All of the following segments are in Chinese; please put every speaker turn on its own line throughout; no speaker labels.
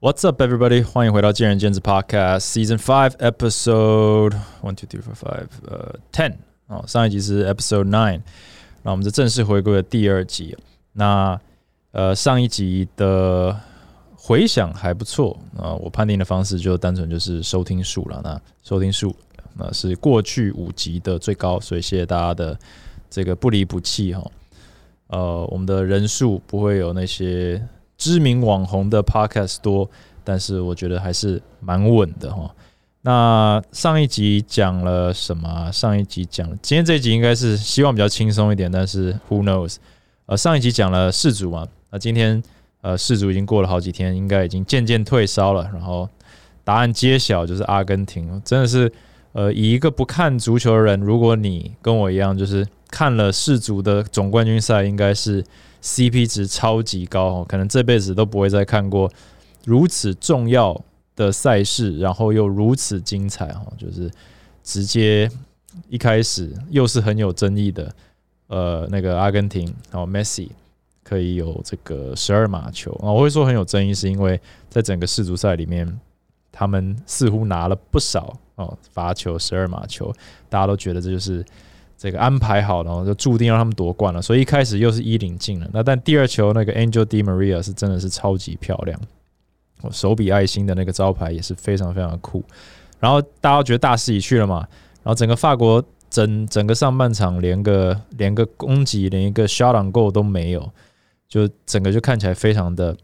What's up, everybody？欢迎回到见仁见智 Podcast Season Five Episode One Two Three Four Five 呃 Ten 哦，上一集是 Episode Nine，那我们这正式回归的第二集。那呃上一集的回响还不错啊，我判定的方式就单纯就是收听数了。那收听数那是过去五集的最高，所以谢谢大家的这个不离不弃哈。呃，我们的人数不会有那些。知名网红的 podcast 多，但是我觉得还是蛮稳的哈。那上一集讲了什么？上一集讲了，今天这一集应该是希望比较轻松一点，但是 who knows？呃，上一集讲了世足嘛，那今天呃世足已经过了好几天，应该已经渐渐退烧了。然后答案揭晓，就是阿根廷。真的是呃，以一个不看足球的人，如果你跟我一样，就是看了世足的总冠军赛，应该是。CP 值超级高哦，可能这辈子都不会再看过如此重要的赛事，然后又如此精彩哦，就是直接一开始又是很有争议的，呃，那个阿根廷然后 Messi 可以有这个十二码球啊，我会说很有争议，是因为在整个世足赛里面，他们似乎拿了不少哦罚球十二码球，大家都觉得这就是。这个安排好了，就注定让他们夺冠了。所以一开始又是一领进了。那但第二球那个 Angel Di Maria 是真的是超级漂亮，我手比爱心的那个招牌也是非常非常的酷。然后大家觉得大势已去了嘛？然后整个法国整整个上半场连个连个攻击连一个 shot on Go 都没有，就整个就看起来非常的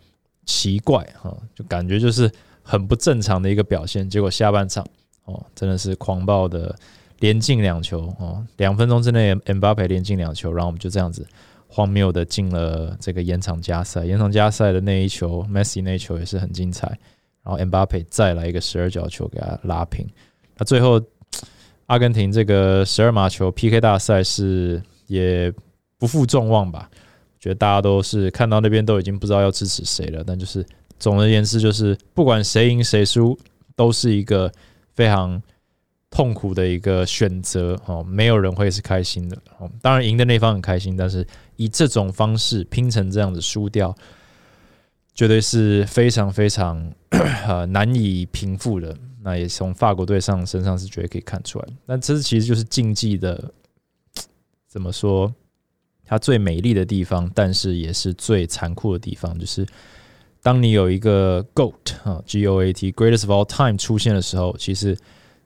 奇怪哈，就感觉就是很不正常的一个表现。结果下半场哦，真的是狂暴的。连进两球哦，两分钟之内，M 巴佩连进两球，然后我们就这样子荒谬的进了这个延长加赛。延长加赛的那一球，Messi 那一球也是很精彩。然后 M 巴佩再来一个十二角球给他拉平。那最后阿根廷这个十二码球 PK 大赛是也不负众望吧？觉得大家都是看到那边都已经不知道要支持谁了。但就是总而言之，就是不管谁赢谁输，都是一个非常。痛苦的一个选择哦，没有人会是开心的哦。当然赢的那方很开心，但是以这种方式拼成这样子输掉，绝对是非常非常 呃难以平复的。那也从法国队上身上是绝对可以看出来。那这其实就是竞技的 怎么说？它最美丽的地方，但是也是最残酷的地方，就是当你有一个 GOAT 啊，G O A T Greatest of All Time 出现的时候，其实。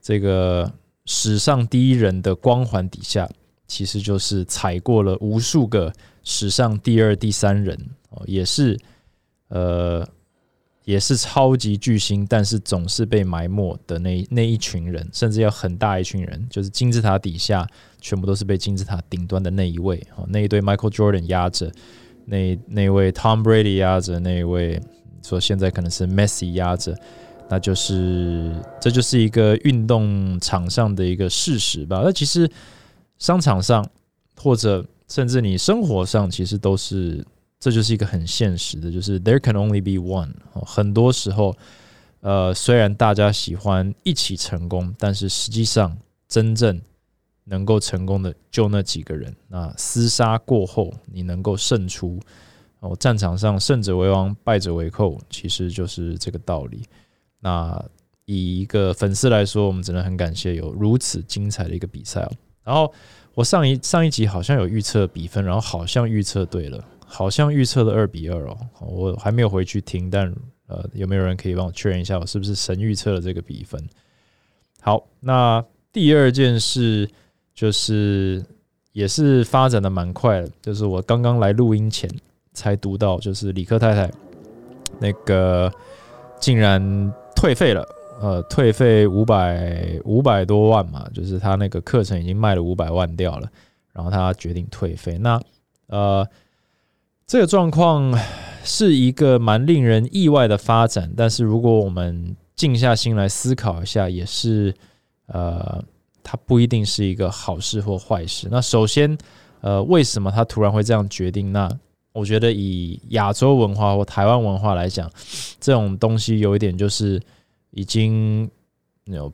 这个史上第一人的光环底下，其实就是踩过了无数个史上第二、第三人哦，也是呃，也是超级巨星，但是总是被埋没的那那一群人，甚至要很大一群人，就是金字塔底下全部都是被金字塔顶端的那一位哦，那一对 Michael Jordan 压着，那那位 Tom Brady 压着，那一位说现在可能是 Messi 压着。那就是，这就是一个运动场上的一个事实吧。那其实商场上，或者甚至你生活上，其实都是，这就是一个很现实的，就是 there can only be one。很多时候，呃，虽然大家喜欢一起成功，但是实际上真正能够成功的就那几个人。那厮杀过后，你能够胜出，哦，战场上胜者为王，败者为寇，其实就是这个道理。那以一个粉丝来说，我们只能很感谢有如此精彩的一个比赛哦。然后我上一上一集好像有预测比分，然后好像预测对了，好像预测了二比二哦。我还没有回去听，但呃，有没有人可以帮我确认一下，我是不是神预测了这个比分？好，那第二件事就是也是发展的蛮快的，就是我刚刚来录音前才读到，就是李克太太那个竟然。退费了，呃，退费五百五百多万嘛，就是他那个课程已经卖了五百万掉了，然后他决定退费。那呃，这个状况是一个蛮令人意外的发展，但是如果我们静下心来思考一下，也是呃，它不一定是一个好事或坏事。那首先，呃，为什么他突然会这样决定？那我觉得以亚洲文化或台湾文化来讲，这种东西有一点就是已经有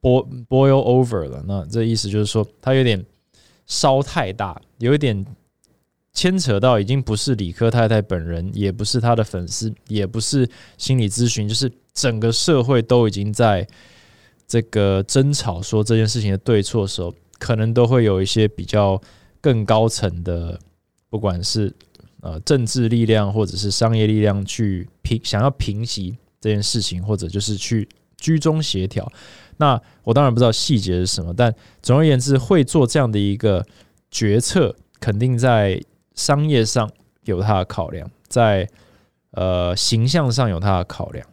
boil over 了。那这意思就是说，它有点烧太大，有一点牵扯到已经不是李克太太本人，也不是他的粉丝，也不是心理咨询，就是整个社会都已经在这个争吵说这件事情的对错的时候，可能都会有一些比较更高层的，不管是呃政治力量或者是商业力量去平想要平息这件事情，或者就是去居中协调。那我当然不知道细节是什么，但总而言之，会做这样的一个决策，肯定在商业上有它的考量，在呃形象上有它的考量。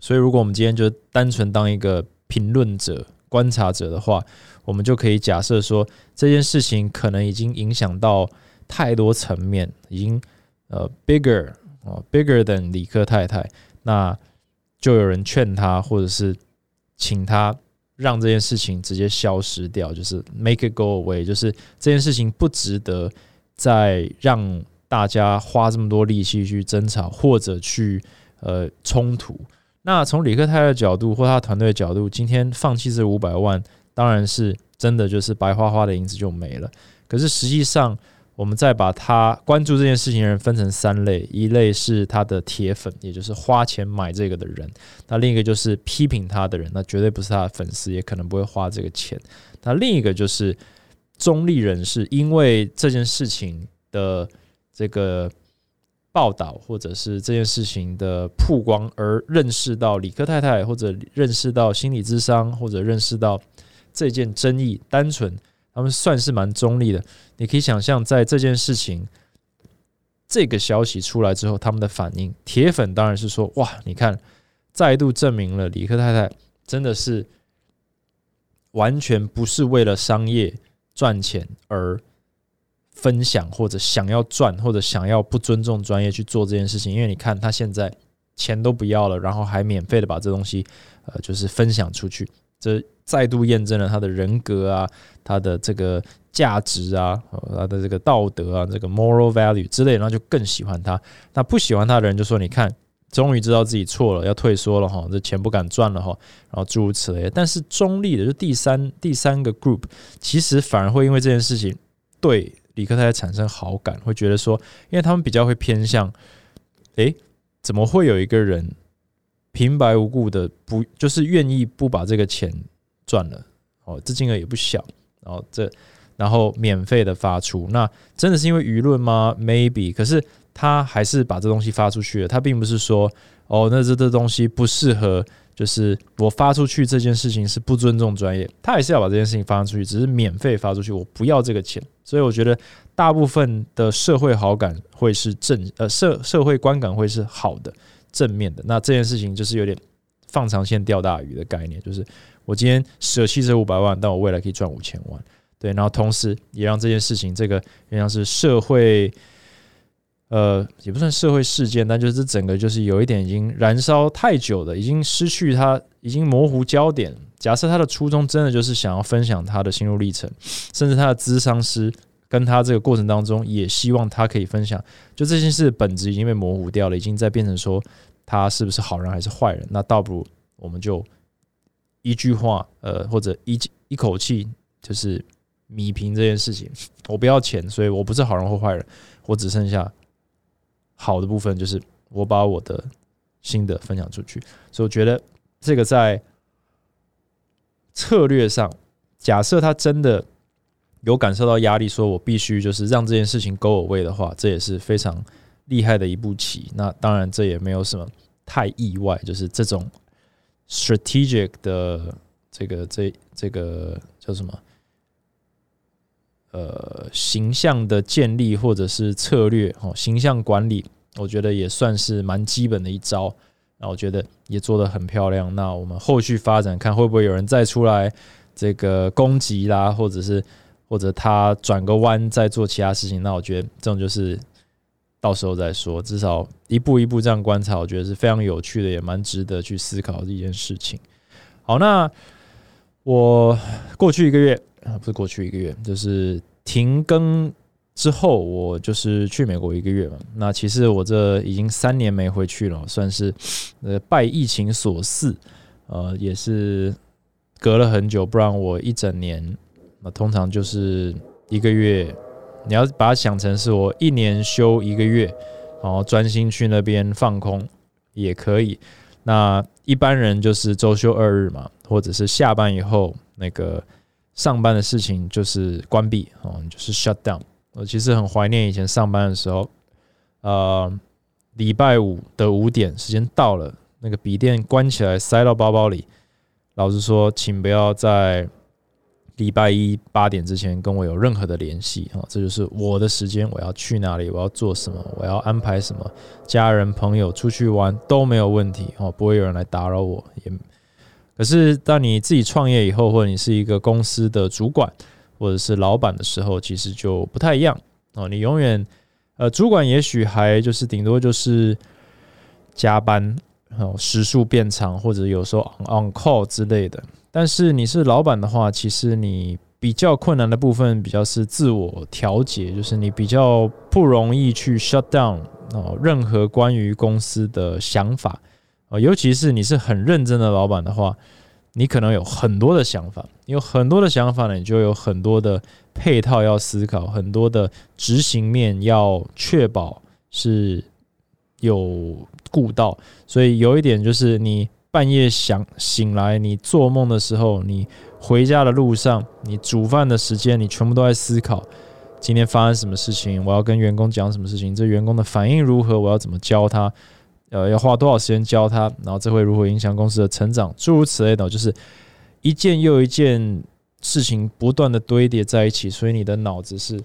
所以，如果我们今天就单纯当一个评论者、观察者的话，我们就可以假设说，这件事情可能已经影响到太多层面，已经呃 bigger 哦 bigger than 李克太太，那就有人劝他，或者是。请他让这件事情直接消失掉，就是 make it go away，就是这件事情不值得再让大家花这么多力气去争吵或者去呃冲突。那从李克泰的角度或他团队的角度，今天放弃这五百万，当然是真的就是白花花的银子就没了。可是实际上，我们再把他关注这件事情的人分成三类：一类是他的铁粉，也就是花钱买这个的人；那另一个就是批评他的人，那绝对不是他的粉丝，也可能不会花这个钱；那另一个就是中立人士，因为这件事情的这个报道或者是这件事情的曝光而认识到李克太太，或者认识到心理智商，或者认识到这件争议，单纯。他们算是蛮中立的，你可以想象，在这件事情这个消息出来之后，他们的反应，铁粉当然是说：“哇，你看，再度证明了李克太太真的是完全不是为了商业赚钱而分享，或者想要赚，或者想要不尊重专业去做这件事情。因为你看，他现在钱都不要了，然后还免费的把这东西，呃，就是分享出去。”这再度验证了他的人格啊，他的这个价值啊，他的这个道德啊，这个 moral value 之类，然后就更喜欢他。那不喜欢他的人就说：“你看，终于知道自己错了，要退缩了哈，这钱不敢赚了哈。”然后诸如此类。但是中立的就第三第三个 group，其实反而会因为这件事情对李克泰产生好感，会觉得说，因为他们比较会偏向，诶，怎么会有一个人？平白无故的不就是愿意不把这个钱赚了哦，这金额也不小，然后这然后免费的发出，那真的是因为舆论吗？Maybe，可是他还是把这东西发出去了。他并不是说哦，那这这东西不适合，就是我发出去这件事情是不尊重专业。他还是要把这件事情发出去，只是免费发出去，我不要这个钱。所以我觉得大部分的社会好感会是正呃社社会观感会是好的。正面的那这件事情就是有点放长线钓大鱼的概念，就是我今天舍弃这五百万，但我未来可以赚五千万，对，然后同时也让这件事情这个原像是社会，呃，也不算社会事件，但就是整个就是有一点已经燃烧太久了，已经失去它，已经模糊焦点。假设他的初衷真的就是想要分享他的心路历程，甚至他的咨商师跟他这个过程当中也希望他可以分享，就这件事本质已经被模糊掉了，已经在变成说。他是不是好人还是坏人？那倒不如我们就一句话，呃，或者一一口气，就是米平这件事情。我不要钱，所以我不是好人或坏人，我只剩下好的部分，就是我把我的心得分享出去。所以我觉得这个在策略上，假设他真的有感受到压力，说我必须就是让这件事情 go away 的话，这也是非常。厉害的一步棋，那当然这也没有什么太意外，就是这种 strategic 的这个这这个叫什么？呃，形象的建立或者是策略哦，形象管理，我觉得也算是蛮基本的一招。那我觉得也做得很漂亮。那我们后续发展看会不会有人再出来这个攻击啦，或者是或者他转个弯再做其他事情？那我觉得这种就是。到时候再说，至少一步一步这样观察，我觉得是非常有趣的，也蛮值得去思考的一件事情。好，那我过去一个月啊，不是过去一个月，就是停更之后，我就是去美国一个月嘛。那其实我这已经三年没回去了，算是呃拜疫情所赐，呃，也是隔了很久，不然我一整年那通常就是一个月。你要把它想成是我一年休一个月，然后专心去那边放空也可以。那一般人就是周休二日嘛，或者是下班以后那个上班的事情就是关闭哦，就是 shut down。我其实很怀念以前上班的时候，呃，礼拜五的五点时间到了，那个笔电关起来，塞到包包里。老实说，请不要在礼拜一八点之前跟我有任何的联系啊！这就是我的时间，我要去哪里，我要做什么，我要安排什么，家人朋友出去玩都没有问题哦，不会有人来打扰我。也可是，当你自己创业以后，或者你是一个公司的主管或者是老板的时候，其实就不太一样哦。你永远呃，主管也许还就是顶多就是加班。哦，时数变长，或者有时候 on call 之类的。但是你是老板的话，其实你比较困难的部分，比较是自我调节，就是你比较不容易去 shut down 哦，任何关于公司的想法啊，尤其是你是很认真的老板的话，你可能有很多的想法，有很多的想法呢，你就有很多的配套要思考，很多的执行面要确保是。有顾到，所以有一点就是你半夜想醒来，你做梦的时候，你回家的路上，你煮饭的时间，你全部都在思考今天发生什么事情，我要跟员工讲什么事情，这员工的反应如何，我要怎么教他，呃，要花多少时间教他，然后这会如何影响公司的成长，诸如此类的，就是一件又一件事情不断的堆叠在一起，所以你的脑子是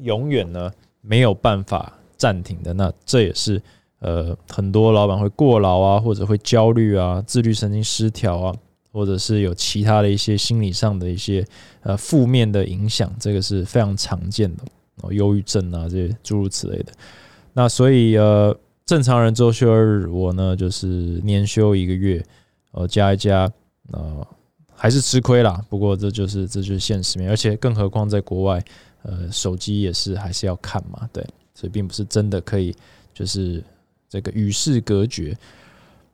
永远呢没有办法。暂停的那这也是呃很多老板会过劳啊，或者会焦虑啊，自律神经失调啊，或者是有其他的一些心理上的一些呃负面的影响，这个是非常常见的哦，忧郁症啊这些诸如此类的。那所以呃正常人周休二日，我呢就是年休一个月，呃加一加呃还是吃亏啦。不过这就是这就是现实面，而且更何况在国外，呃手机也是还是要看嘛，对。所以并不是真的可以，就是这个与世隔绝。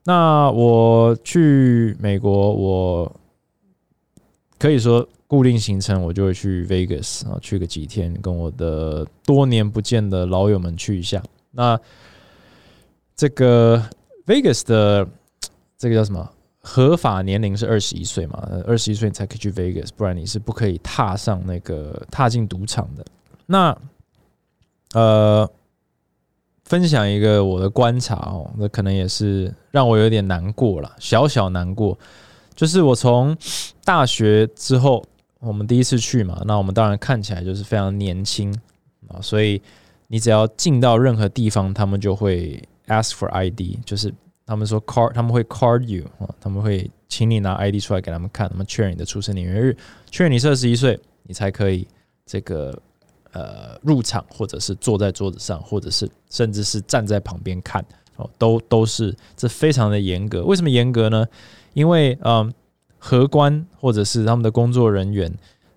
那我去美国，我可以说固定行程，我就会去 Vegas 啊，去个几天，跟我的多年不见的老友们去一下。那这个 Vegas 的这个叫什么？合法年龄是二十一岁嘛？二十一岁你才可以去 Vegas，不然你是不可以踏上那个踏进赌场的。那呃，分享一个我的观察哦，那可能也是让我有点难过了，小小难过。就是我从大学之后，我们第一次去嘛，那我们当然看起来就是非常年轻啊，所以你只要进到任何地方，他们就会 ask for ID，就是他们说 card，他们会 card you 啊，他们会请你拿 ID 出来给他们看，他们确认你的出生年月日，确认你是二十一岁，你才可以这个。呃，入场或者是坐在桌子上，或者是甚至是站在旁边看哦，都都是这非常的严格。为什么严格呢？因为嗯，荷官或者是他们的工作人员，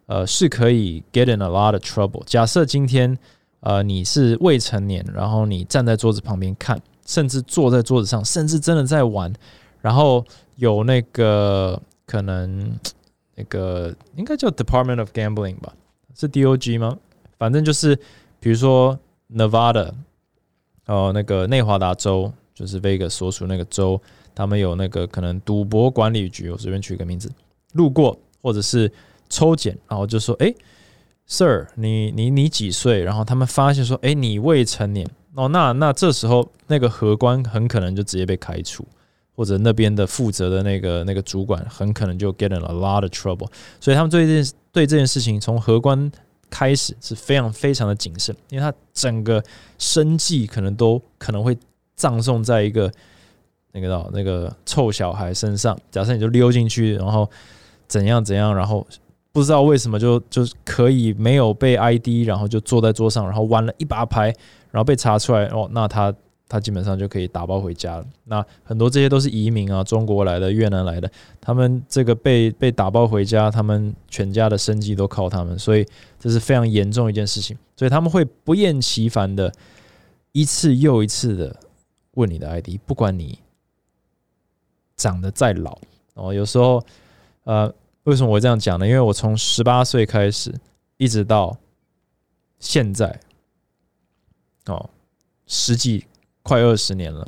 呃，是可以 get in a lot of trouble。假设今天呃你是未成年，然后你站在桌子旁边看，甚至坐在桌子上，甚至真的在玩，然后有那个可能那个应该叫 Department of Gambling 吧？是 DOG 吗？反正就是，比如说 Nevada，哦，那个内华达州，就是 Vegas 所属那个州，他们有那个可能赌博管理局，我随便取一个名字，路过或者是抽检，然后就说：“哎，Sir，你你你几岁？”然后他们发现说：“哎，你未成年。”哦，那那这时候那个荷官很可能就直接被开除，或者那边的负责的那个那个主管很可能就 get in a lot of trouble。所以他们对这件对这件事情从荷官。开始是非常非常的谨慎，因为他整个生计可能都可能会葬送在一个那个那个臭小孩身上。假设你就溜进去，然后怎样怎样，然后不知道为什么就就可以没有被 ID，然后就坐在桌上，然后玩了一把牌，然后被查出来哦，那他。他基本上就可以打包回家了。那很多这些都是移民啊，中国来的、越南来的，他们这个被被打包回家，他们全家的生计都靠他们，所以这是非常严重一件事情。所以他们会不厌其烦的，一次又一次的问你的 ID，不管你长得再老哦。有时候，呃，为什么我这样讲呢？因为我从十八岁开始，一直到现在哦，十几快二十年了。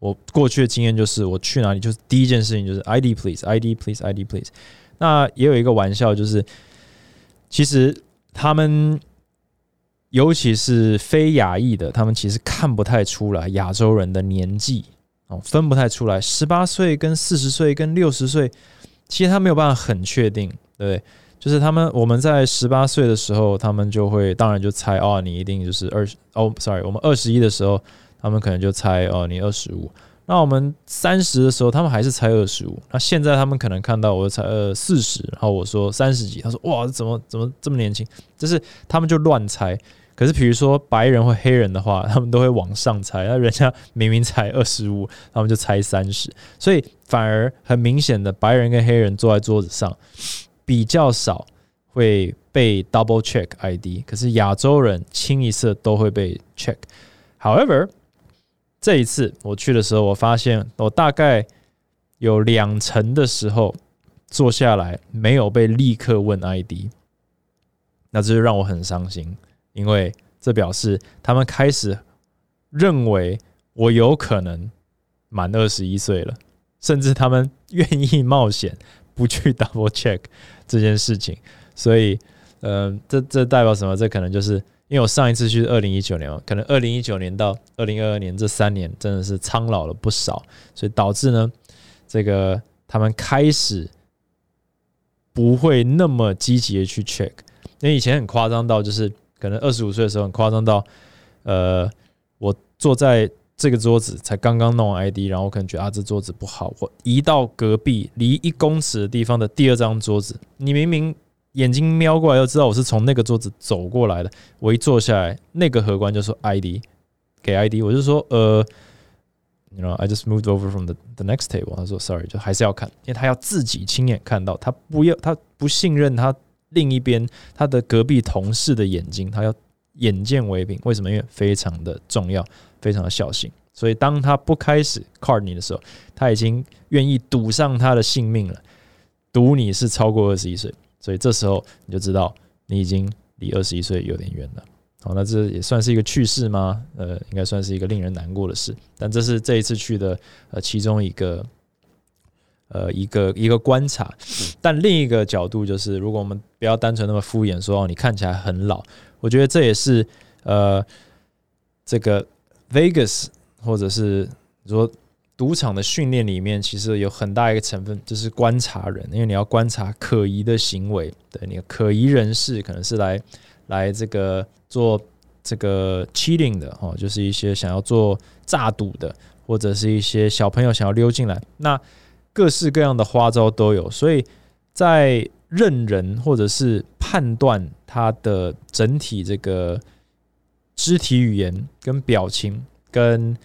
我过去的经验就是，我去哪里就是第一件事情就是 ID please，ID please，ID please。那也有一个玩笑，就是其实他们，尤其是非亚裔的，他们其实看不太出来亚洲人的年纪哦，分不太出来，十八岁跟四十岁跟六十岁，其实他没有办法很确定，对，就是他们我们在十八岁的时候，他们就会当然就猜哦，你一定就是二十哦，sorry，我们二十一的时候。他们可能就猜哦，你二十五。那我们三十的时候，他们还是猜二十五。那现在他们可能看到我才呃四十，然后我说三十几，他说哇，怎么怎么这么年轻？就是他们就乱猜。可是比如说白人或黑人的话，他们都会往上猜。那人家明明才二十五，他们就猜三十。所以反而很明显的，白人跟黑人坐在桌子上比较少会被 double check ID。可是亚洲人清一色都会被 check。However 这一次我去的时候，我发现我大概有两成的时候坐下来没有被立刻问 ID，那这就让我很伤心，因为这表示他们开始认为我有可能满二十一岁了，甚至他们愿意冒险不去 double check 这件事情。所以，嗯，这这代表什么？这可能就是。因为我上一次去是二零一九年嘛，可能二零一九年到二零二二年这三年真的是苍老了不少，所以导致呢，这个他们开始不会那么积极的去 check。因为以前很夸张到，就是可能二十五岁的时候很夸张到，呃，我坐在这个桌子才刚刚弄完 ID，然后我可能觉得啊这桌子不好，我移到隔壁离一公尺的地方的第二张桌子，你明明。眼睛瞄过来，又知道我是从那个桌子走过来的。我一坐下来，那个荷官就说 “ID”，给 ID，我就说呃，you know，I just moved over from the the next table。他说 “Sorry”，就还是要看，因为他要自己亲眼看到，他不要，他不信任他另一边他的隔壁同事的眼睛，他要眼见为凭。为什么？因为非常的重要，非常的小心。所以当他不开始 card 你的时候，他已经愿意赌上他的性命了，赌你是超过二十一岁。所以这时候你就知道你已经离二十一岁有点远了。好，那这也算是一个趣事吗？呃，应该算是一个令人难过的事。但这是这一次去的呃其中一个呃一个一个观察。但另一个角度就是，如果我们不要单纯那么敷衍说哦，你看起来很老，我觉得这也是呃这个 Vegas 或者是说。赌场的训练里面，其实有很大一个成分就是观察人，因为你要观察可疑的行为，对你可疑人士可能是来来这个做这个 cheating 的哦，就是一些想要做诈赌的，或者是一些小朋友想要溜进来，那各式各样的花招都有，所以在认人或者是判断他的整体这个肢体语言跟表情跟。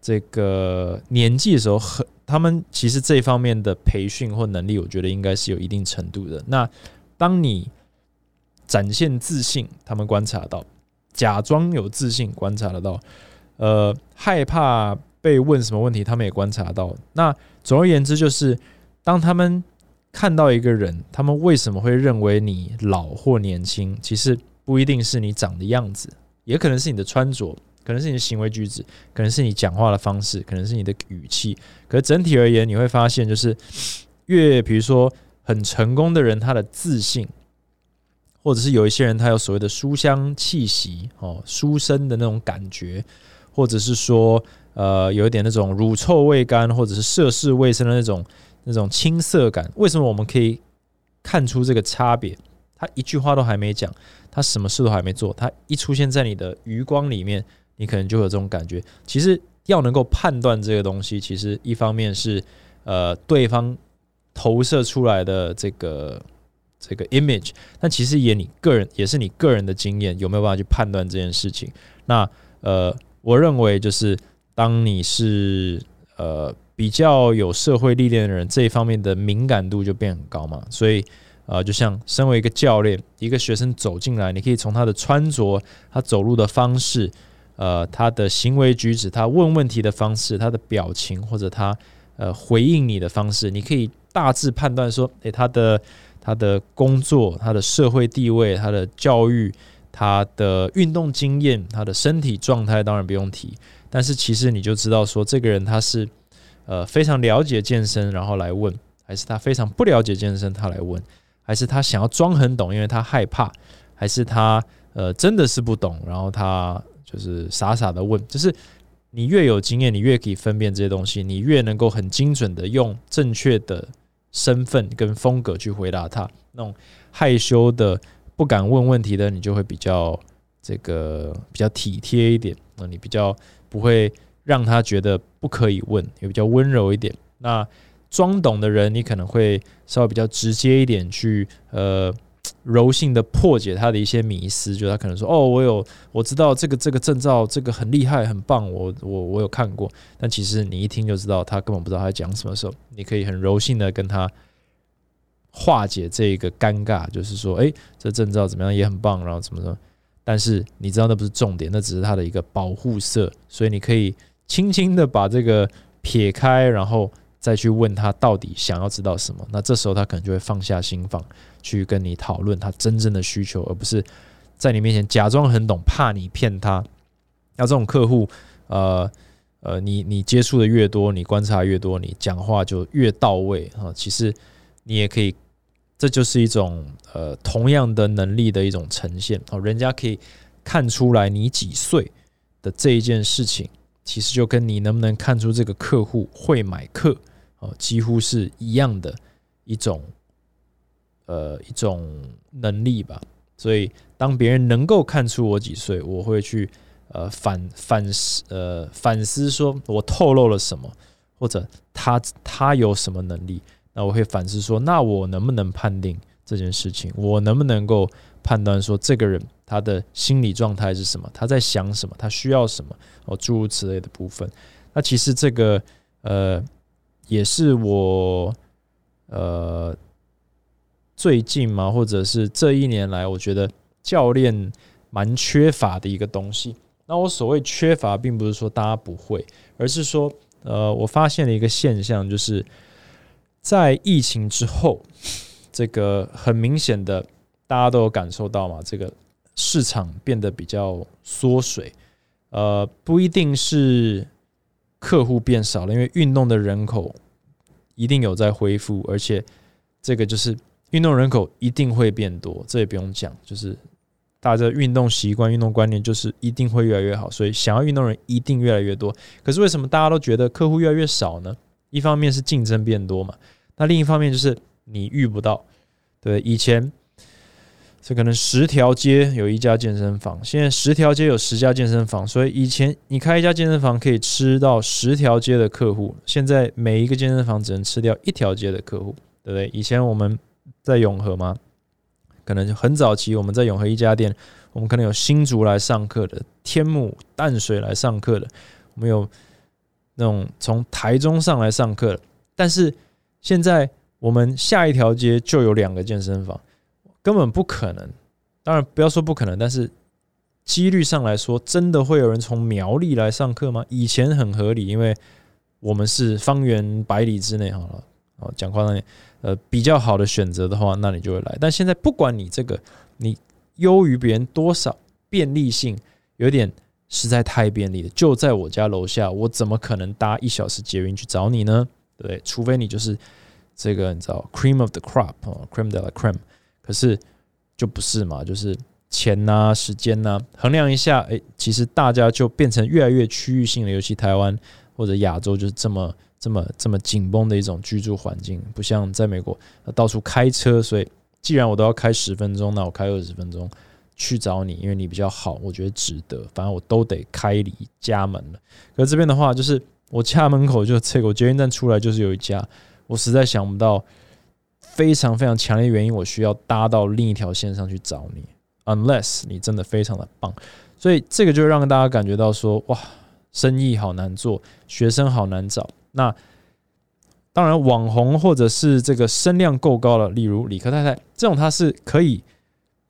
这个年纪的时候，很他们其实这方面的培训或能力，我觉得应该是有一定程度的。那当你展现自信，他们观察到；假装有自信，观察得到；呃，害怕被问什么问题，他们也观察到。那总而言之，就是当他们看到一个人，他们为什么会认为你老或年轻？其实不一定是你长的样子，也可能是你的穿着。可能是你的行为举止，可能是你讲话的方式，可能是你的语气。可是整体而言，你会发现，就是越比如说很成功的人，他的自信，或者是有一些人他有所谓的书香气息哦，书生的那种感觉，或者是说呃有一点那种乳臭未干，或者是涉世未深的那种那种青涩感。为什么我们可以看出这个差别？他一句话都还没讲，他什么事都还没做，他一出现在你的余光里面。你可能就有这种感觉。其实要能够判断这个东西，其实一方面是呃对方投射出来的这个这个 image，但其实也你个人也是你个人的经验有没有办法去判断这件事情？那呃，我认为就是当你是呃比较有社会历练的人，这一方面的敏感度就变很高嘛。所以呃，就像身为一个教练，一个学生走进来，你可以从他的穿着、他走路的方式。呃，他的行为举止，他问问题的方式，他的表情，或者他呃回应你的方式，你可以大致判断说，诶，他的他的工作，他的社会地位，他的教育他的运动经验、他的身体状态当然不用提，但是其实你就知道说，这个人他是呃非常了解健身，然后来问，还是他非常不了解健身，他来问，还是他想要装很懂，因为他害怕，还是他呃真的是不懂，然后他就是傻傻的问，就是你越有经验，你越可以分辨这些东西，你越能够很精准的用正确的身份跟风格去回答他那种害羞的。不敢问问题的，你就会比较这个比较体贴一点，那你比较不会让他觉得不可以问，也比较温柔一点。那装懂的人，你可能会稍微比较直接一点，去呃柔性的破解他的一些迷思。就他可能说：“哦，我有我知道这个这个证照，这个很厉害很棒，我我我有看过。”但其实你一听就知道，他根本不知道他在讲什么时候，你可以很柔性的跟他。化解这个尴尬，就是说，哎，这证照怎么样也很棒，然后怎么怎么，但是你知道那不是重点，那只是他的一个保护色，所以你可以轻轻的把这个撇开，然后再去问他到底想要知道什么。那这时候他可能就会放下心防，去跟你讨论他真正的需求，而不是在你面前假装很懂，怕你骗他。那这种客户，呃呃，你你接触的越多，你观察越多，你讲话就越到位啊。其实。你也可以，这就是一种呃同样的能力的一种呈现哦。人家可以看出来你几岁的这一件事情，其实就跟你能不能看出这个客户会买课哦，几乎是一样的一种呃一种能力吧。所以当别人能够看出我几岁，我会去呃反反思呃反思，说我透露了什么，或者他他有什么能力。那我会反思说，那我能不能判定这件事情？我能不能够判断说，这个人他的心理状态是什么？他在想什么？他需要什么？哦，诸如此类的部分。那其实这个呃，也是我呃最近嘛，或者是这一年来，我觉得教练蛮缺乏的一个东西。那我所谓缺乏，并不是说大家不会，而是说呃，我发现了一个现象，就是。在疫情之后，这个很明显的，大家都有感受到嘛，这个市场变得比较缩水。呃，不一定是客户变少了，因为运动的人口一定有在恢复，而且这个就是运动人口一定会变多，这也不用讲，就是大家的运动习惯、运动观念就是一定会越来越好，所以想要运动人一定越来越多。可是为什么大家都觉得客户越来越少呢？一方面是竞争变多嘛，那另一方面就是你遇不到。对，以前这可能十条街有一家健身房，现在十条街有十家健身房，所以以前你开一家健身房可以吃到十条街的客户，现在每一个健身房只能吃掉一条街的客户，对不对？以前我们在永和吗？可能很早期我们在永和一家店，我们可能有新竹来上课的，天母淡水来上课的，我们有。那种从台中上来上课的，但是现在我们下一条街就有两个健身房，根本不可能。当然不要说不可能，但是几率上来说，真的会有人从苗栗来上课吗？以前很合理，因为我们是方圆百里之内好了，哦，讲夸张点，呃，比较好的选择的话，那你就会来。但现在不管你这个你优于别人多少，便利性有点。实在太便利了，就在我家楼下，我怎么可能搭一小时捷运去找你呢？对？除非你就是这个，你知道，cream of the crop 哦，cream de la cream。可是就不是嘛，就是钱呐、时间呐，衡量一下，哎，其实大家就变成越来越区域性的，尤其台湾或者亚洲，就是这么这么这么紧绷的一种居住环境，不像在美国到处开车，所以既然我都要开十分钟，那我开二十分钟。去找你，因为你比较好，我觉得值得。反正我都得开离家门了。可这边的话，就是我家门口就这个，我捷运站出来就是有一家，我实在想不到非常非常强烈原因，我需要搭到另一条线上去找你。Unless 你真的非常的棒，所以这个就让大家感觉到说，哇，生意好难做，学生好难找。那当然，网红或者是这个声量够高了，例如李克太太这种，他是可以。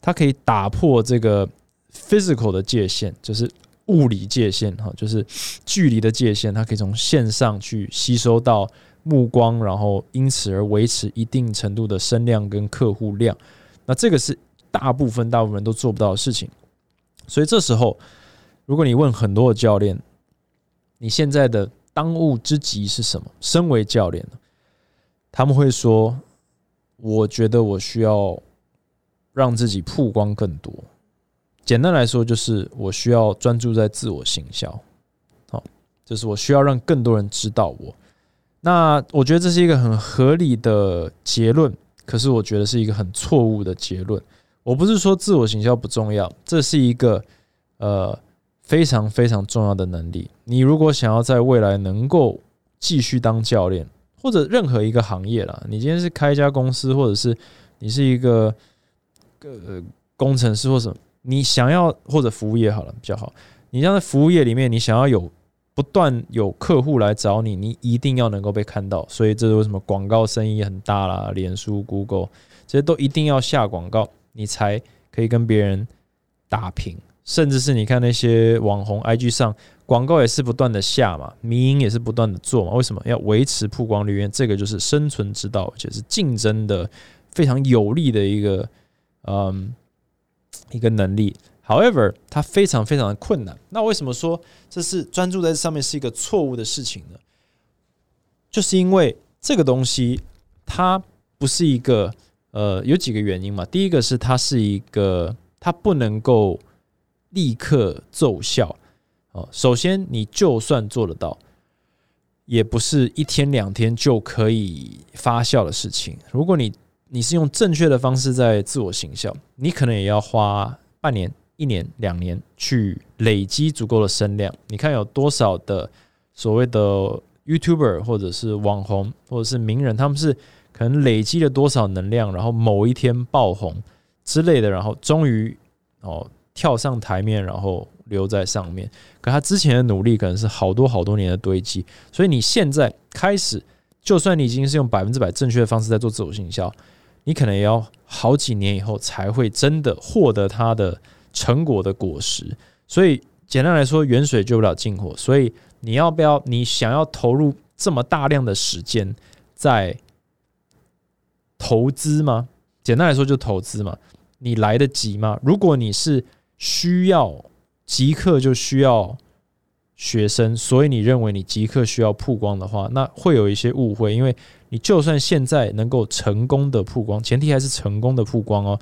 它可以打破这个 physical 的界限，就是物理界限哈，就是距离的界限。它可以从线上去吸收到目光，然后因此而维持一定程度的声量跟客户量。那这个是大部分大部分人都做不到的事情。所以这时候，如果你问很多的教练，你现在的当务之急是什么？身为教练，他们会说：“我觉得我需要让自己曝光更多。简单来说，就是我需要专注在自我行销。好，就是我需要让更多人知道我。那我觉得这是一个很合理的结论，可是我觉得是一个很错误的结论。我不是说自我行销不重要，这是一个呃。”非常非常重要的能力。你如果想要在未来能够继续当教练，或者任何一个行业啦，你今天是开一家公司，或者是你是一个呃工程师或什么，你想要或者服务业好了比较好。你像在服务业里面，你想要有不断有客户来找你，你一定要能够被看到。所以这是为什么广告生意很大啦，脸书、Google 这些都一定要下广告，你才可以跟别人打平。甚至是你看那些网红 IG 上广告也是不断的下嘛，民营也是不断的做嘛。为什么要维持曝光率？这个就是生存之道，而且是竞争的非常有利的一个嗯一个能力。However，它非常非常的困难。那为什么说这是专注在这上面是一个错误的事情呢？就是因为这个东西它不是一个呃有几个原因嘛。第一个是它是一个它不能够。立刻奏效哦！首先，你就算做得到，也不是一天两天就可以发酵的事情。如果你你是用正确的方式在自我形象，你可能也要花半年、一年、两年去累积足够的声量。你看有多少的所谓的 YouTuber 或者是网红或者是名人，他们是可能累积了多少能量，然后某一天爆红之类的，然后终于哦。跳上台面，然后留在上面。可他之前的努力可能是好多好多年的堆积，所以你现在开始，就算你已经是用百分之百正确的方式在做自我行销，你可能也要好几年以后才会真的获得它的成果的果实。所以简单来说，远水救不了近火。所以你要不要？你想要投入这么大量的时间在投资吗？简单来说，就投资嘛。你来得及吗？如果你是需要即刻就需要学生，所以你认为你即刻需要曝光的话，那会有一些误会。因为你就算现在能够成功的曝光，前提还是成功的曝光哦。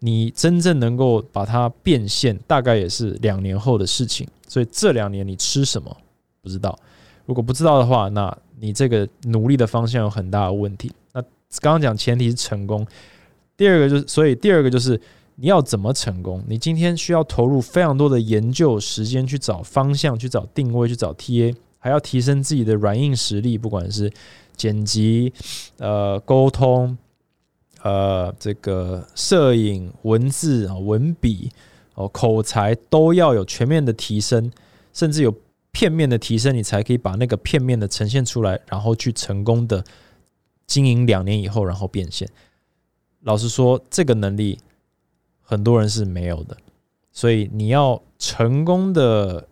你真正能够把它变现，大概也是两年后的事情。所以这两年你吃什么不知道。如果不知道的话，那你这个努力的方向有很大的问题。那刚刚讲前提是成功，第二个就是，所以第二个就是。你要怎么成功？你今天需要投入非常多的研究时间去找方向、去找定位、去找 TA，还要提升自己的软硬实力，不管是剪辑、呃沟通、呃这个摄影、文字啊、文笔哦、口才都要有全面的提升，甚至有片面的提升，你才可以把那个片面的呈现出来，然后去成功的经营两年以后，然后变现。老实说，这个能力。很多人是没有的，所以你要成功的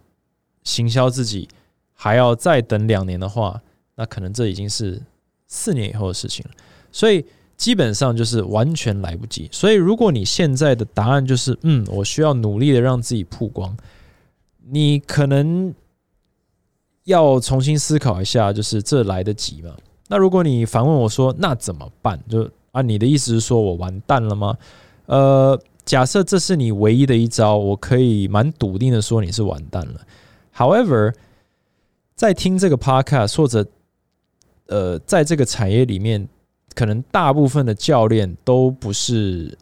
行销自己，还要再等两年的话，那可能这已经是四年以后的事情了。所以基本上就是完全来不及。所以如果你现在的答案就是嗯，我需要努力的让自己曝光，你可能要重新思考一下，就是这来得及吗？那如果你反问我说那怎么办？就啊，你的意思是说我完蛋了吗？呃。假设这是你唯一的一招，我可以蛮笃定的说你是完蛋了。However，在听这个 podcast 或者呃，在这个产业里面，可能大部分的教练都不是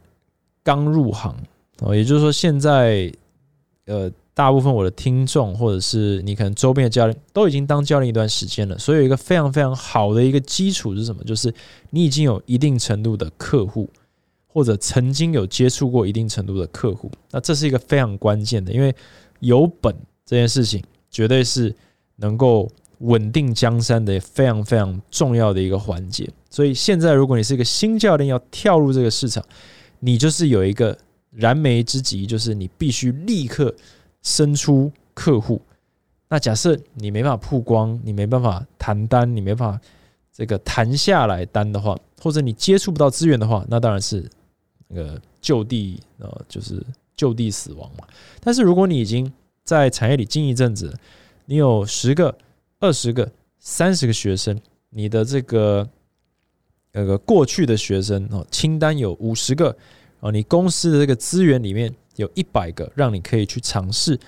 刚入行哦，也就是说，现在呃，大部分我的听众或者是你可能周边的教练都已经当教练一段时间了，所以有一个非常非常好的一个基础是什么？就是你已经有一定程度的客户。或者曾经有接触过一定程度的客户，那这是一个非常关键的，因为有本这件事情绝对是能够稳定江山的非常非常重要的一个环节。所以现在，如果你是一个新教练要跳入这个市场，你就是有一个燃眉之急，就是你必须立刻生出客户。那假设你没办法曝光，你没办法谈单，你没办法这个谈下来单的话，或者你接触不到资源的话，那当然是。那个就地呃，就是就地死亡嘛。但是如果你已经在产业里经营一阵子，你有十个、二十个、三十个学生，你的这个那个过去的学生哦，清单有五十个哦，你公司的这个资源里面有一百个让你可以去尝试。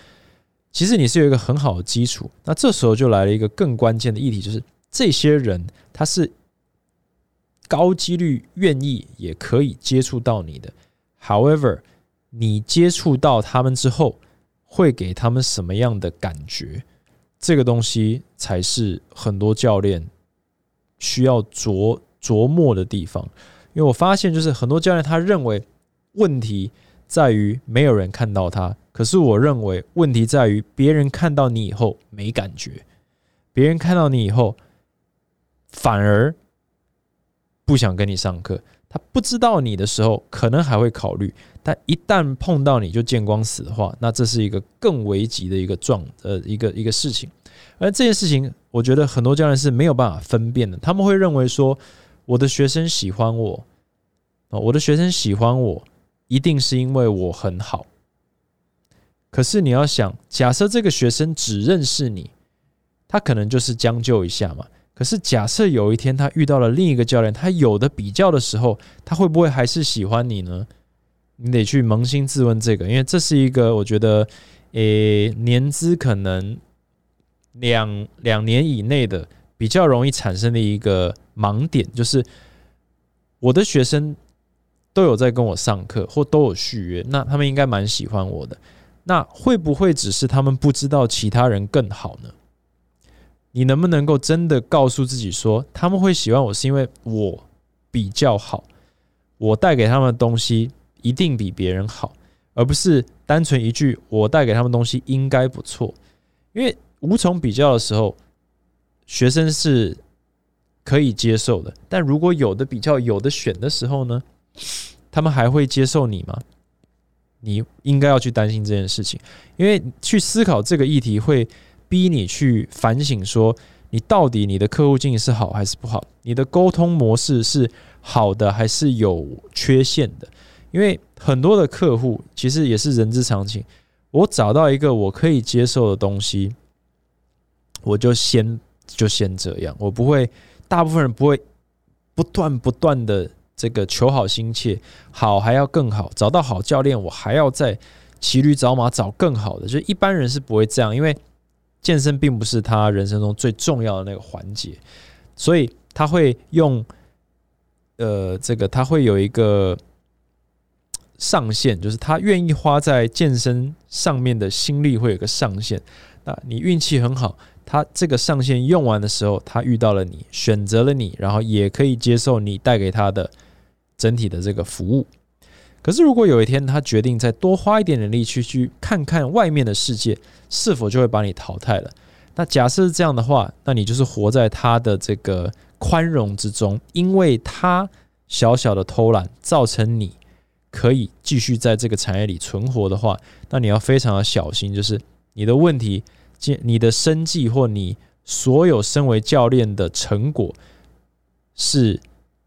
其实你是有一个很好的基础，那这时候就来了一个更关键的议题，就是这些人他是高几率愿意也可以接触到你的。However，你接触到他们之后，会给他们什么样的感觉？这个东西才是很多教练需要琢琢磨的地方。因为我发现，就是很多教练他认为问题在于没有人看到他。可是我认为问题在于别人看到你以后没感觉，别人看到你以后反而不想跟你上课。他不知道你的时候可能还会考虑，但一旦碰到你就见光死的话，那这是一个更危急的一个状呃一个一个事情。而这件事情，我觉得很多教练是没有办法分辨的。他们会认为说，我的学生喜欢我啊，我的学生喜欢我，一定是因为我很好。可是你要想，假设这个学生只认识你，他可能就是将就一下嘛。可是假设有一天他遇到了另一个教练，他有的比较的时候，他会不会还是喜欢你呢？你得去扪心自问这个，因为这是一个我觉得，诶，年资可能两两年以内的比较容易产生的一个盲点，就是我的学生都有在跟我上课或都有续约，那他们应该蛮喜欢我的。那会不会只是他们不知道其他人更好呢？你能不能够真的告诉自己说，他们会喜欢我是因为我比较好，我带给他们的东西一定比别人好，而不是单纯一句我带给他们东西应该不错。因为无从比较的时候，学生是可以接受的，但如果有的比较有的选的时候呢，他们还会接受你吗？你应该要去担心这件事情，因为去思考这个议题会逼你去反省，说你到底你的客户经营是好还是不好，你的沟通模式是好的还是有缺陷的？因为很多的客户其实也是人之常情，我找到一个我可以接受的东西，我就先就先这样，我不会，大部分人不会不断不断的。这个求好心切，好还要更好，找到好教练，我还要再骑驴找马找更好的。就一般人是不会这样，因为健身并不是他人生中最重要的那个环节，所以他会用呃，这个他会有一个上限，就是他愿意花在健身上面的心力会有个上限。那你运气很好。他这个上限用完的时候，他遇到了你，选择了你，然后也可以接受你带给他的整体的这个服务。可是，如果有一天他决定再多花一点点力去去看看外面的世界，是否就会把你淘汰了？那假设是这样的话，那你就是活在他的这个宽容之中，因为他小小的偷懒造成你可以继续在这个产业里存活的话，那你要非常的小心，就是你的问题。你的生计或你所有身为教练的成果，是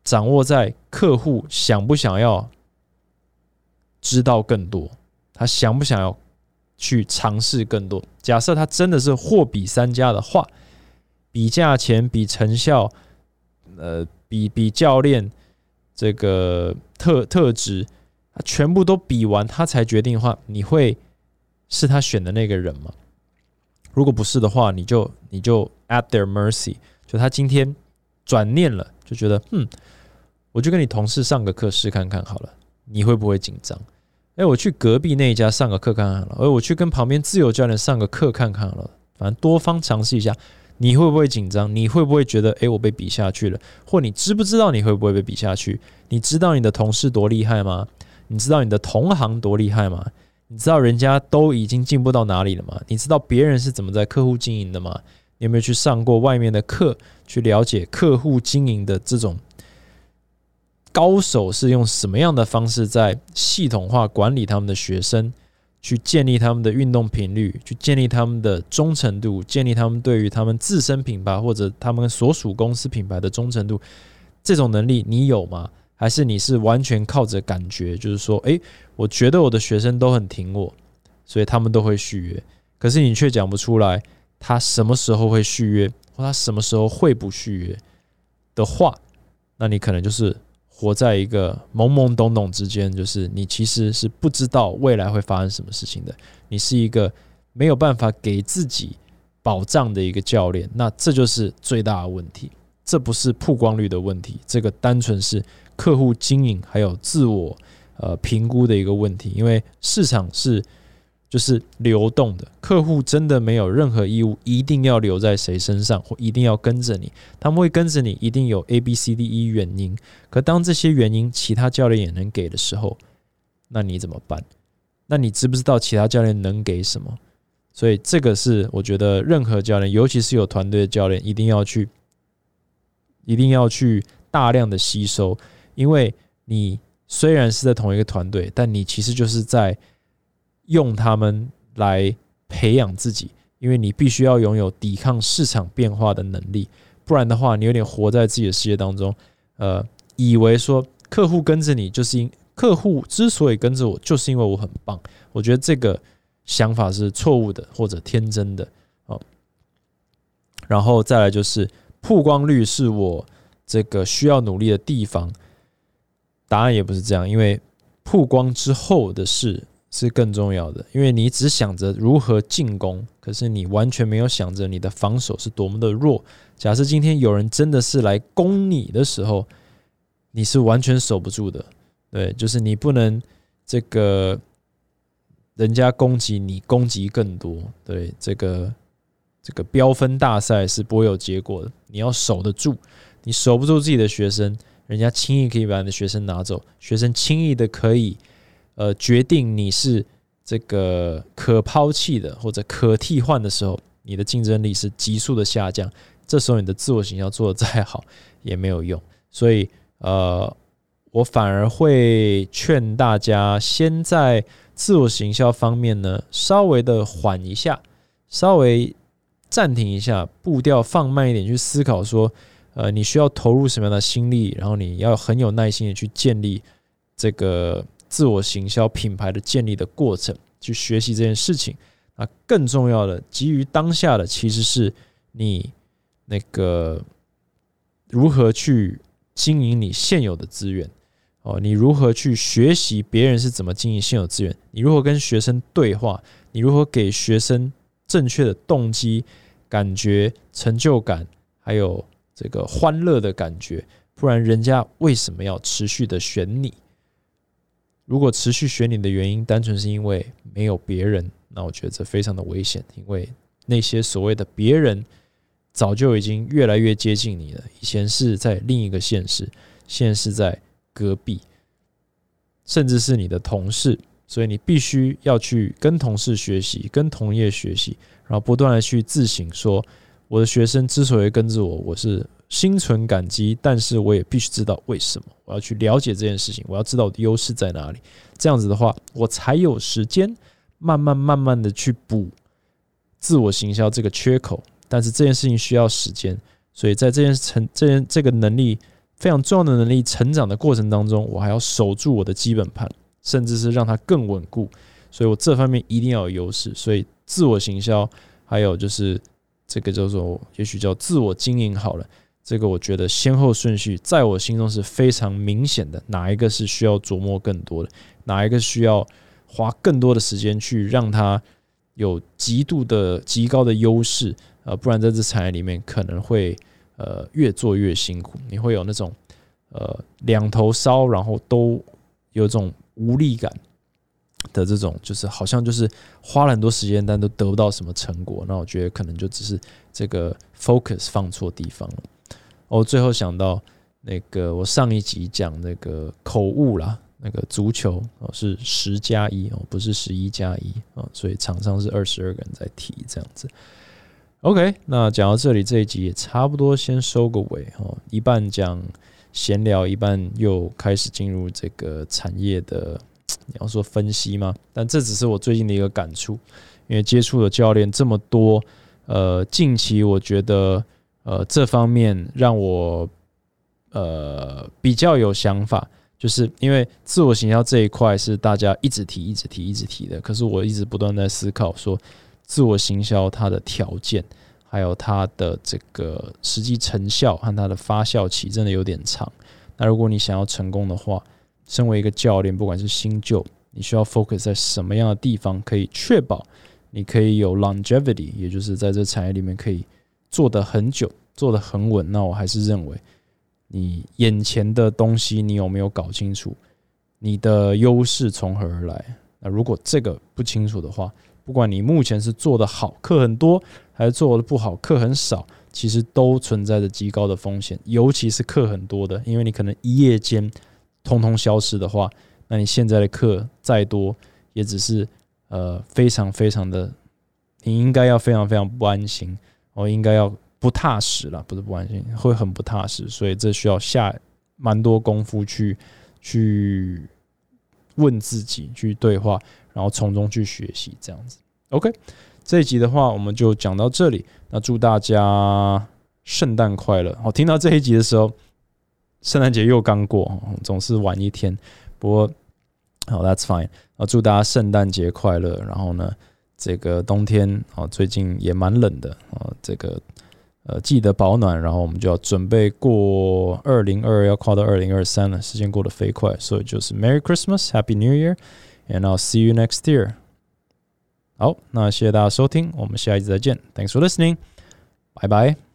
掌握在客户想不想要知道更多，他想不想要去尝试更多。假设他真的是货比三家的话，比价钱、比成效，呃，比比教练这个特特质，他全部都比完，他才决定的话，你会是他选的那个人吗？如果不是的话，你就你就 at their mercy，就他今天转念了，就觉得嗯，我就跟你同事上个课试看看好了，你会不会紧张？哎，我去隔壁那一家上个课看看了，而我去跟旁边自由教练上个课看看了，反正多方尝试一下，你会不会紧张？你会不会觉得哎，我被比下去了？或你知不知道你会不会被比下去？你知道你的同事多厉害吗？你知道你的同行多厉害吗？你知道人家都已经进步到哪里了吗？你知道别人是怎么在客户经营的吗？你有没有去上过外面的课，去了解客户经营的这种高手是用什么样的方式在系统化管理他们的学生，去建立他们的运动频率，去建立他们的忠诚度，建立他们对于他们自身品牌或者他们所属公司品牌的忠诚度，这种能力你有吗？还是你是完全靠着感觉，就是说，诶，我觉得我的学生都很挺我，所以他们都会续约。可是你却讲不出来他什么时候会续约，或他什么时候会不续约的话，那你可能就是活在一个懵懵懂懂之间，就是你其实是不知道未来会发生什么事情的。你是一个没有办法给自己保障的一个教练，那这就是最大的问题。这不是曝光率的问题，这个单纯是客户经营还有自我呃评估的一个问题。因为市场是就是流动的，客户真的没有任何义务一定要留在谁身上，或一定要跟着你。他们会跟着你，一定有 A、B、C、D、E 原因。可当这些原因其他教练也能给的时候，那你怎么办？那你知不知道其他教练能给什么？所以这个是我觉得任何教练，尤其是有团队的教练，一定要去。一定要去大量的吸收，因为你虽然是在同一个团队，但你其实就是在用他们来培养自己，因为你必须要拥有抵抗市场变化的能力，不然的话，你有点活在自己的世界当中，呃，以为说客户跟着你就是因客户之所以跟着我，就是因为我很棒，我觉得这个想法是错误的或者天真的哦。然后再来就是。曝光率是我这个需要努力的地方。答案也不是这样，因为曝光之后的事是更重要的。因为你只想着如何进攻，可是你完全没有想着你的防守是多么的弱。假设今天有人真的是来攻你的时候，你是完全守不住的。对，就是你不能这个人家攻击你，攻击更多。对，这个。这个标分大赛是不会有结果的，你要守得住，你守不住自己的学生，人家轻易可以把你的学生拿走，学生轻易的可以，呃，决定你是这个可抛弃的或者可替换的时候，你的竞争力是急速的下降，这时候你的自我形象做的再好也没有用，所以呃，我反而会劝大家先在自我形象方面呢，稍微的缓一下，稍微。暂停一下，步调放慢一点，去思考说，呃，你需要投入什么样的心力，然后你要很有耐心的去建立这个自我行销品牌的建立的过程，去学习这件事情。啊，更重要的，基于当下的，其实是你那个如何去经营你现有的资源哦，你如何去学习别人是怎么经营现有资源，你如何跟学生对话，你如何给学生。正确的动机、感觉、成就感，还有这个欢乐的感觉，不然人家为什么要持续的选你？如果持续选你的原因单纯是因为没有别人，那我觉得这非常的危险，因为那些所谓的别人早就已经越来越接近你了。以前是在另一个现实，现在是在隔壁，甚至是你的同事。所以你必须要去跟同事学习，跟同业学习，然后不断的去自省，说我的学生之所以跟着我，我是心存感激，但是我也必须知道为什么，我要去了解这件事情，我要知道我的优势在哪里。这样子的话，我才有时间慢慢慢慢的去补自我行销这个缺口。但是这件事情需要时间，所以在这件成这件这个能力非常重要的能力成长的过程当中，我还要守住我的基本盘。甚至是让它更稳固，所以我这方面一定要有优势。所以自我行销，还有就是这个叫做，也许叫自我经营好了。这个我觉得先后顺序在我心中是非常明显的，哪一个是需要琢磨更多的，哪一个需要花更多的时间去让它有极度的极高的优势，呃，不然在这产业里面可能会呃越做越辛苦，你会有那种呃两头烧，然后都有种。无力感的这种，就是好像就是花了很多时间，但都得不到什么成果。那我觉得可能就只是这个 focus 放错地方了。我最后想到那个，我上一集讲那个口误啦，那个足球哦是十加一哦，不是十一加一啊，所以场上是二十二个人在踢这样子。OK，那讲到这里，这一集也差不多先收个尾哦，一半讲。闲聊一半，又开始进入这个产业的，你要说分析吗？但这只是我最近的一个感触，因为接触的教练这么多，呃，近期我觉得，呃，这方面让我，呃，比较有想法，就是因为自我行销这一块是大家一直提、一直提、一直提的。可是我一直不断在思考说，自我行销它的条件，还有它的这个实际成效和它的发酵期，真的有点长。那如果你想要成功的话，身为一个教练，不管是新旧，你需要 focus 在什么样的地方，可以确保你可以有 longevity，也就是在这产业里面可以做得很久，做得很稳。那我还是认为，你眼前的东西你有没有搞清楚？你的优势从何而来？那如果这个不清楚的话，不管你目前是做的好，课很多，还是做的不好，课很少，其实都存在着极高的风险。尤其是课很多的，因为你可能一夜间。通通消失的话，那你现在的课再多，也只是呃非常非常的，你应该要非常非常不安心，哦应该要不踏实了，不是不安心，会很不踏实，所以这需要下蛮多功夫去去问自己，去对话，然后从中去学习，这样子。OK，这一集的话，我们就讲到这里。那祝大家圣诞快乐！我听到这一集的时候。圣诞节又刚过，总是晚一天。不过，好，That's fine。啊，祝大家圣诞节快乐。然后呢，这个冬天啊，最近也蛮冷的啊。这个呃，记得保暖。然后我们就要准备过二零二，要跨到二零二三了。时间过得飞快，所以就是 Merry Christmas, Happy New Year, and I'll see you next year。好，那谢谢大家收听，我们下一集再见。Thanks for listening，拜拜。